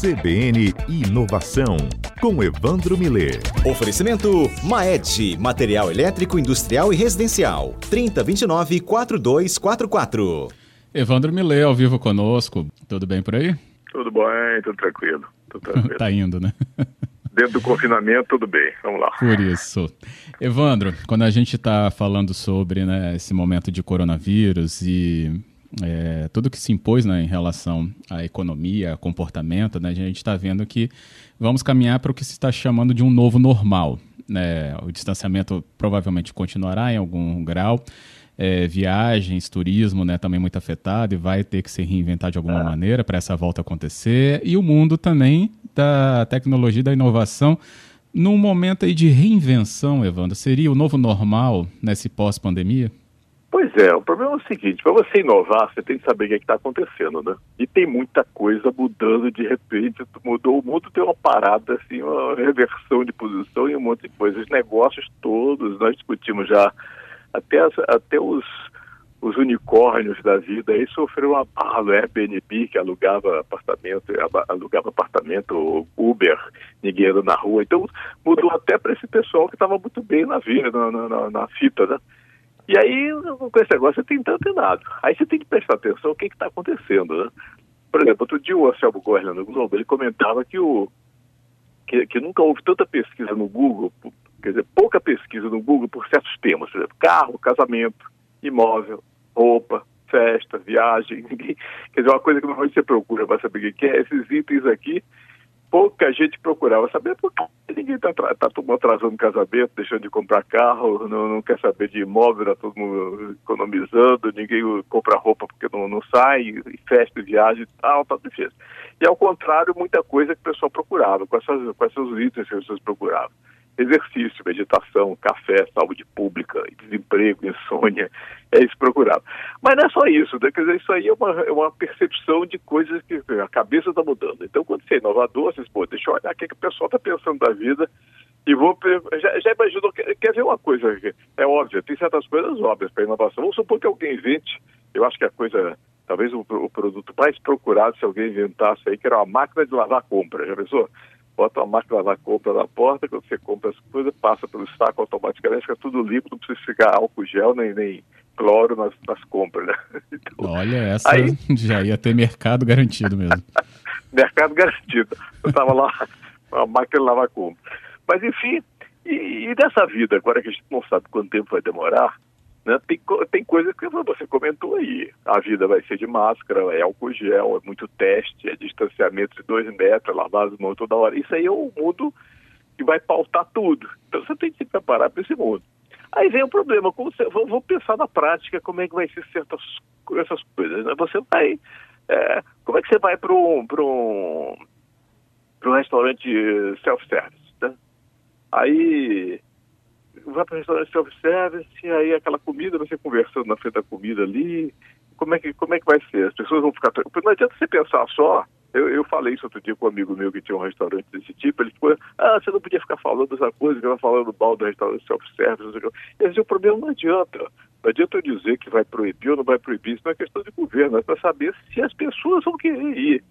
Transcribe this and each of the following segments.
CBN Inovação, com Evandro Miller. Oferecimento Maed, material elétrico, industrial e residencial. 3029-4244. Evandro Miller, ao vivo conosco. Tudo bem por aí? Tudo bem, tudo tranquilo. Tudo tranquilo. tá indo, né? Dentro do confinamento, tudo bem. Vamos lá. Por isso. Evandro, quando a gente está falando sobre né, esse momento de coronavírus e é, tudo que se impôs né, em relação à economia, comportamento, né, a gente está vendo que vamos caminhar para o que se está chamando de um novo normal. Né? O distanciamento provavelmente continuará em algum grau. É, viagens, turismo, né, também muito afetado e vai ter que se reinventar de alguma é. maneira para essa volta acontecer. E o mundo também da tecnologia da inovação num momento aí de reinvenção, Evandro, seria o novo normal nesse pós-pandemia? Pois é, o problema é o seguinte, para você inovar, você tem que saber o que é está acontecendo, né? E tem muita coisa mudando de repente, mudou o mundo, tem uma parada, assim, uma reversão de posição e um monte de coisas. Os negócios todos, nós discutimos já, até, as, até os, os unicórnios da vida aí sofreram uma barra do Airbnb, que alugava apartamento, alugava apartamento, Uber, ninguém anda na rua. Então mudou até para esse pessoal que estava muito bem na vida, na, na, na fita, né? E aí, com esse negócio, você tem tanto e nada. Aí você tem que prestar atenção no que está acontecendo, né? Por exemplo, outro dia o Anselmo Gorla no Globo, ele comentava que, o, que, que, nunca houve tanta pesquisa no Google, quer dizer, pouca pesquisa no Google por certos temas, por exemplo, carro, casamento, imóvel, roupa, festa, viagem, quer dizer, uma coisa que normalmente você procura para saber o que é, esses itens aqui pouca gente procurava saber porque ninguém está tá, tá atrasando casamento, deixando de comprar carro, não, não quer saber de imóvel, está todo mundo economizando, ninguém compra roupa porque não, não sai, festa, viagem e tal, tá difícil. E ao contrário, muita coisa que o pessoal procurava, com essas, com essas itens que as pessoas procuravam exercício, meditação, café, saúde pública, desemprego, insônia, é isso procurado. Mas não é só isso, né? quer dizer, isso aí é uma, é uma percepção de coisas que a cabeça está mudando. Então, quando você é inovador, você diz, pô, deixa eu olhar o que, que o pessoal está pensando da vida e vou. Já, já imaginou, quer, quer ver uma coisa? É óbvio, tem certas coisas óbvias para inovação. Vamos supor que alguém invente, eu acho que a coisa talvez o, o, produto mais procurado se alguém inventasse aí, que era uma máquina de lavar compra. Já pensou? bota uma máquina lá, compra na porta, quando você compra as coisas, passa pelo saco automaticamente, fica tudo limpo, não precisa ficar álcool gel nem, nem cloro nas, nas compras, né? Então, Olha, essa aí... já ia ter mercado garantido mesmo. mercado garantido. Eu estava lá, uma máquina de lavar compra. Mas enfim, e, e dessa vida, agora que a gente não sabe quanto tempo vai demorar, né? Tem, tem coisas que você comentou aí. A vida vai ser de máscara, é álcool gel, é muito teste, é distanciamento de dois metros, lavar as mãos toda hora. Isso aí é o mundo que vai pautar tudo. Então você tem que se preparar para esse mundo. Aí vem o problema, como você, vou, vou, pensar na prática como é que vai ser certas essas coisas. Né? Você vai. É, como é que você vai para um, um, um restaurante self-service? Né? Aí vai para o restaurante self-service, aí aquela comida, você conversando na frente da comida ali, como é que, como é que vai ser? As pessoas vão ficar... Não adianta você pensar só, eu, eu falei isso outro dia com um amigo meu que tinha um restaurante desse tipo, ele ficou, ah, você não podia ficar falando dessa coisa, que falando mal do restaurante self-service. Eu disse, o problema não adianta. Não adianta eu dizer que vai proibir ou não vai proibir, isso não é questão de governo, é para saber se as pessoas vão querer ir.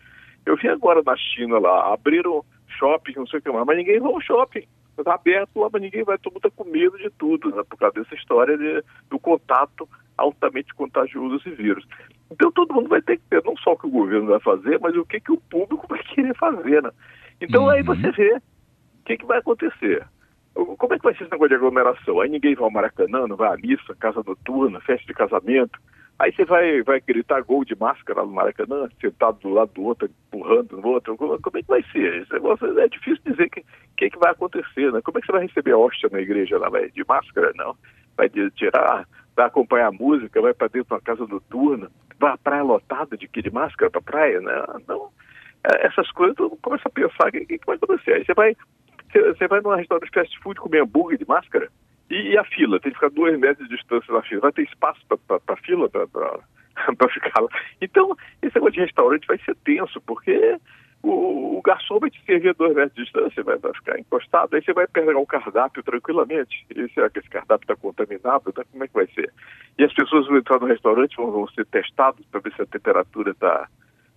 Eu vi agora na China lá, abriram shopping, não sei o que mais, mas ninguém vai ao shopping está aberto lá, mas ninguém vai, todo mundo está com medo de tudo, né, por causa dessa história de, do contato altamente contagioso desse vírus. Então todo mundo vai ter que ver não só o que o governo vai fazer, mas o que, que o público vai querer fazer. Né? Então uhum. aí você vê o que, que vai acontecer. Como é que vai ser esse negócio de aglomeração? Aí ninguém vai ao Maracanã, não vai à missa, casa noturna, festa de casamento. Aí você vai, vai gritar gol de máscara no Maracanã, sentado do lado do outro, empurrando no outro. Como, é que vai ser? Esse negócio é difícil dizer o que, que, que vai acontecer, né? Como é que você vai receber a hóstia na igreja lá? Vai de máscara? Não. Vai de, tirar, vai acompanhar a música, vai para dentro de uma casa noturna, vai à praia lotada de que de máscara para praia, né? Não. É, essas coisas, tu começa a pensar o que, que, vai acontecer. Aí você vai, você, você vai num restaurante fast food comer hambúrguer de máscara? E, e, a fila? Tem que ficar dois metros de distância na fila. Vai ter espaço para fila para ficar lá? Então, esse negócio de restaurante vai ser tenso, porque o, o garçom vai te servir a dois metros de distância, vai, vai ficar encostado, aí você vai pegar o cardápio tranquilamente. E será que esse cardápio está contaminado? Né? Como é que vai ser? E as pessoas vão entrar no restaurante, vão, vão ser testados para ver se a temperatura está.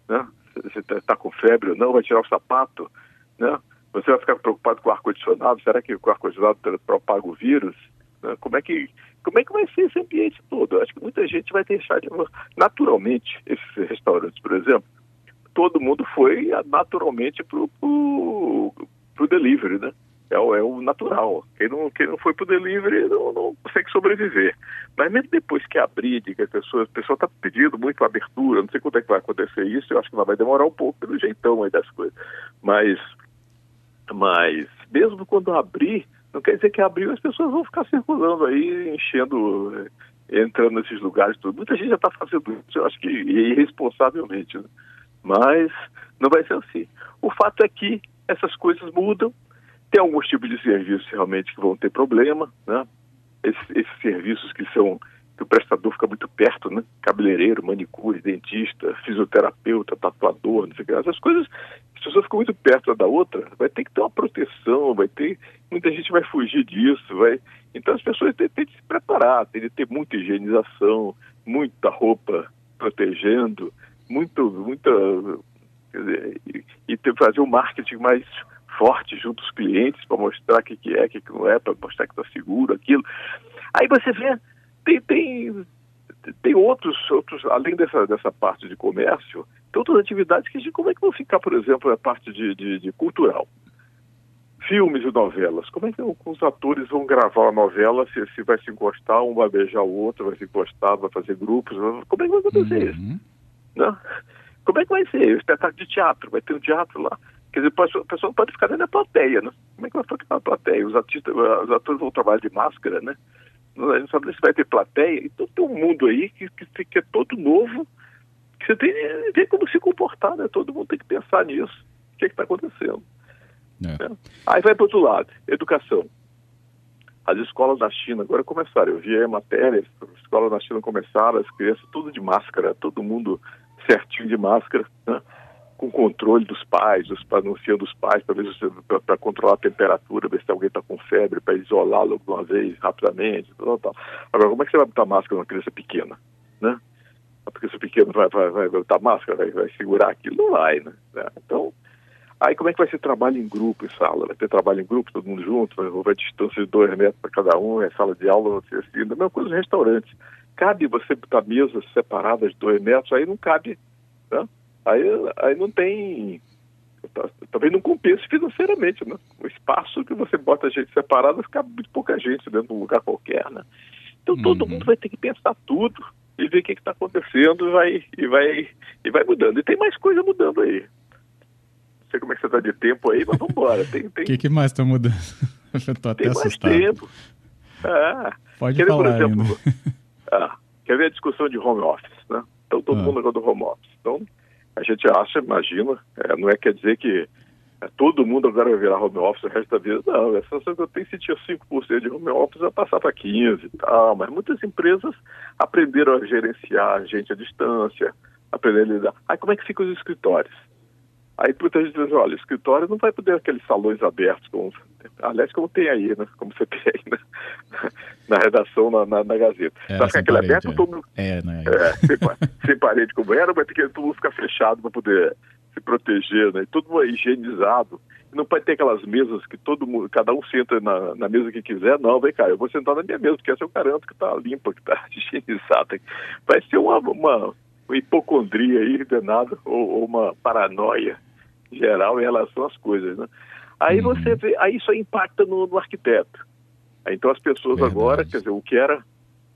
Né? você está tá com febre ou não, vai tirar o sapato, né? Você vai ficar preocupado com o ar-condicionado, será que o ar-condicionado propaga o vírus? Né? Como é que como é que vai ser esse ambiente todo? Eu acho que muita gente vai deixar de naturalmente esses restaurantes, por exemplo, todo mundo foi naturalmente para o delivery, né? É o, é o natural. Quem não, quem não foi para o delivery não, não, consegue sobreviver. Mas mesmo depois que abrir, que a pessoa está pedindo muito abertura, não sei quando é que vai acontecer isso, eu acho que vai demorar um pouco pelo jeitão aí das coisas. Mas, mas mesmo quando abrir, não quer dizer que abriu as pessoas vão ficar circulando aí, enchendo, entrando nesses lugares tudo. Muita gente já está fazendo isso, eu acho que irresponsavelmente. Né? Mas não vai ser assim. O fato é que essas coisas mudam, tem alguns tipos de serviços realmente que vão ter problema, né? Esses, esses serviços que são que o prestador fica muito perto, né? Cabeleireiro, manicure, dentista, fisioterapeuta, tatuador, não sei o que. Essas coisas, as pessoas ficam muito perto da outra, vai ter que ter uma proteção, vai ter. Muita gente vai fugir disso, vai. Então as pessoas têm, têm de se preparar, têm de ter muita higienização, muita roupa protegendo, muito, muita. Dizer, e, e ter, fazer um marketing mais forte junto aos clientes para mostrar o que, que é, o que, que não é, para mostrar que está seguro, aquilo. Aí você vê, tem, tem, tem outros, outros, além dessa, dessa parte de comércio, tem outras atividades que a gente, como é que vão ficar, por exemplo, a parte de, de, de cultural? Filmes e novelas. Como é que os atores vão gravar a novela se, se vai se encostar, um vai beijar o outro, vai se encostar, vai fazer grupos? Como é que vai acontecer uhum. isso? Não? Como é que vai ser? O espetáculo de teatro, vai ter um teatro lá. Quer dizer, a pessoa não pode ficar dentro da plateia, né? Como é que vai ficar na plateia? Os, artistas, os atores vão trabalhar de máscara, né? A gente sabe se vai ter plateia. Então tem um mundo aí que, que, que é todo novo, que você tem ver como se comportar, né? Todo mundo tem que pensar nisso. O que é está acontecendo? É. É. Aí vai para outro lado, educação. As escolas da China agora começaram, eu vi a matéria, as escolas da China começaram, as crianças tudo de máscara, todo mundo certinho de máscara, né? Com controle dos pais, dos, anunciando os pais para controlar a temperatura, ver se alguém está com febre, para isolá-lo alguma vez rapidamente. Tal, tal. Agora, como é que você vai botar máscara numa criança pequena? Né? A criança pequena vai, vai, vai botar máscara, vai, vai segurar aquilo? Não vai, né? Então, aí como é que vai ser trabalho em grupo em sala? Vai ter trabalho em grupo, todo mundo junto, vai haver distância de dois metros para cada um, é sala de aula, ser assim, a mesma coisa no restaurante. Cabe você botar mesas separadas de dois metros, aí não cabe, né? Aí, aí não tem. Talvez não compense financeiramente, né? O espaço que você bota a gente separada fica muito pouca gente dentro de um lugar qualquer, né? Então todo uhum. mundo vai ter que pensar tudo e ver o que está acontecendo e vai, e, vai, e vai mudando. E tem mais coisa mudando aí. Não sei como é que você está de tempo aí, mas vamos embora. O tem... que, que mais está mudando? Eu tô até tem assustado. mais tempo. Ah, Pode quer falar, ver, por exemplo, ah, quer ver a discussão de home office, né? Então todo ah. mundo agora do home office. Então gente acha, imagina, é, não é quer dizer que é, todo mundo agora vai virar home office o resto da vida. Não, a sensação que eu tenho se tinha 5% de home office vai passar para 15% e tal, mas muitas empresas aprenderam a gerenciar gente à distância, aprenderam a lidar. Aí como é que ficam os escritórios? Aí gente diz, olha, o escritório não vai poder aqueles salões abertos, como, aliás, como tem aí, né? Como você tem aí na, na redação, na, na, na Gazeta. É, vai ficar aquele parede, aberto, é. todo mundo... É, né? É, sem, sem, parede como era, vai ter que todo mundo ficar fechado para poder se proteger, né? Tudo higienizado. Não pode ter aquelas mesas que todo mundo, cada um senta na, na mesa que quiser. Não, vem cá, eu vou sentar na minha mesa, porque essa eu garanto que está limpa, que está higienizada. Vai ser uma, uma, uma hipocondria aí, danada, ou, ou uma paranoia geral em relação às coisas, né? Aí uhum. você vê, aí isso impacta no, no arquiteto. Então as pessoas Verdade. agora, quer dizer, o que era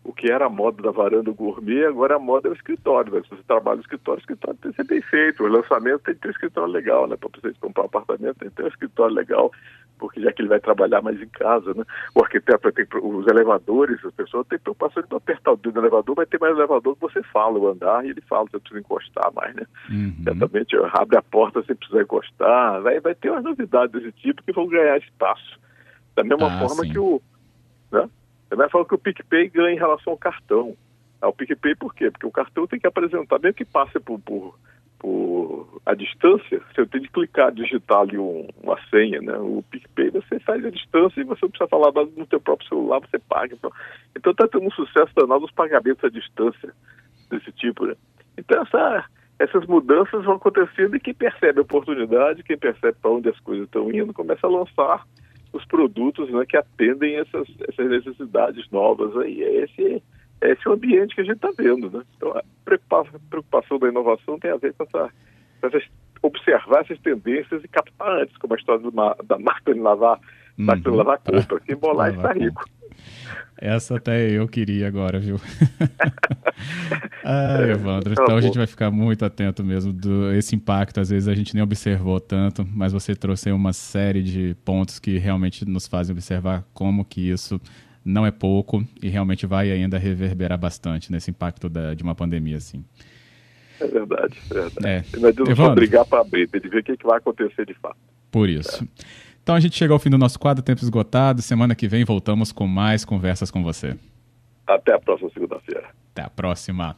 o que era a moda da varanda gourmet, agora a moda é o escritório. Né? Se você trabalha no escritório, o escritório tem que ser bem feito. O lançamento tem que ter um escritório legal, né? Para você comprar um apartamento, tem que ter um escritório legal, porque já que ele vai trabalhar mais em casa, né? O arquiteto tem os elevadores, as pessoas têm preocupação de não apertar o dedo no elevador, vai ter mais elevador que você fala o andar e ele fala, você precisa encostar mais, né? Uhum. Certamente abre a porta sem precisar encostar. Vai, vai ter umas novidades desse tipo que vão ganhar espaço. Da mesma ah, forma sim. que o. Né? Você vai falar que o PicPay ganha em relação ao cartão. Ah, o PicPay por quê? Porque o cartão tem que apresentar, mesmo que passe por, por, por a distância, você tem que clicar, digitar ali um, uma senha, né? O PicPay você faz a distância e você não precisa falar no teu próprio celular, você paga. Então está tendo um sucesso danado os pagamentos à distância desse tipo, né? Então essa, essas mudanças vão acontecendo e quem percebe a oportunidade, quem percebe para onde as coisas estão indo, começa a lançar os produtos né, que atendem essas, essas necessidades novas aí. É esse, é o ambiente que a gente está vendo. Né? Então, a preocupação, da inovação tem a ver com essa, com essas, observar essas tendências e captar antes, como a história da máquina de lavar, uhum. máquina de lavar compra, que embolar está rico. Essa até eu queria agora, viu? ah, Evandro, então a gente vai ficar muito atento mesmo do esse impacto. Às vezes a gente nem observou tanto, mas você trouxe uma série de pontos que realmente nos fazem observar como que isso não é pouco e realmente vai ainda reverberar bastante nesse impacto da, de uma pandemia assim. É verdade, é verdade. É. Não adianta só brigar para abrir, tem ver o que, que vai acontecer de fato. Por isso. É. Então a gente chegou ao fim do nosso quadro Tempo Esgotado. Semana que vem voltamos com mais conversas com você. Até a próxima segunda-feira. Até a próxima.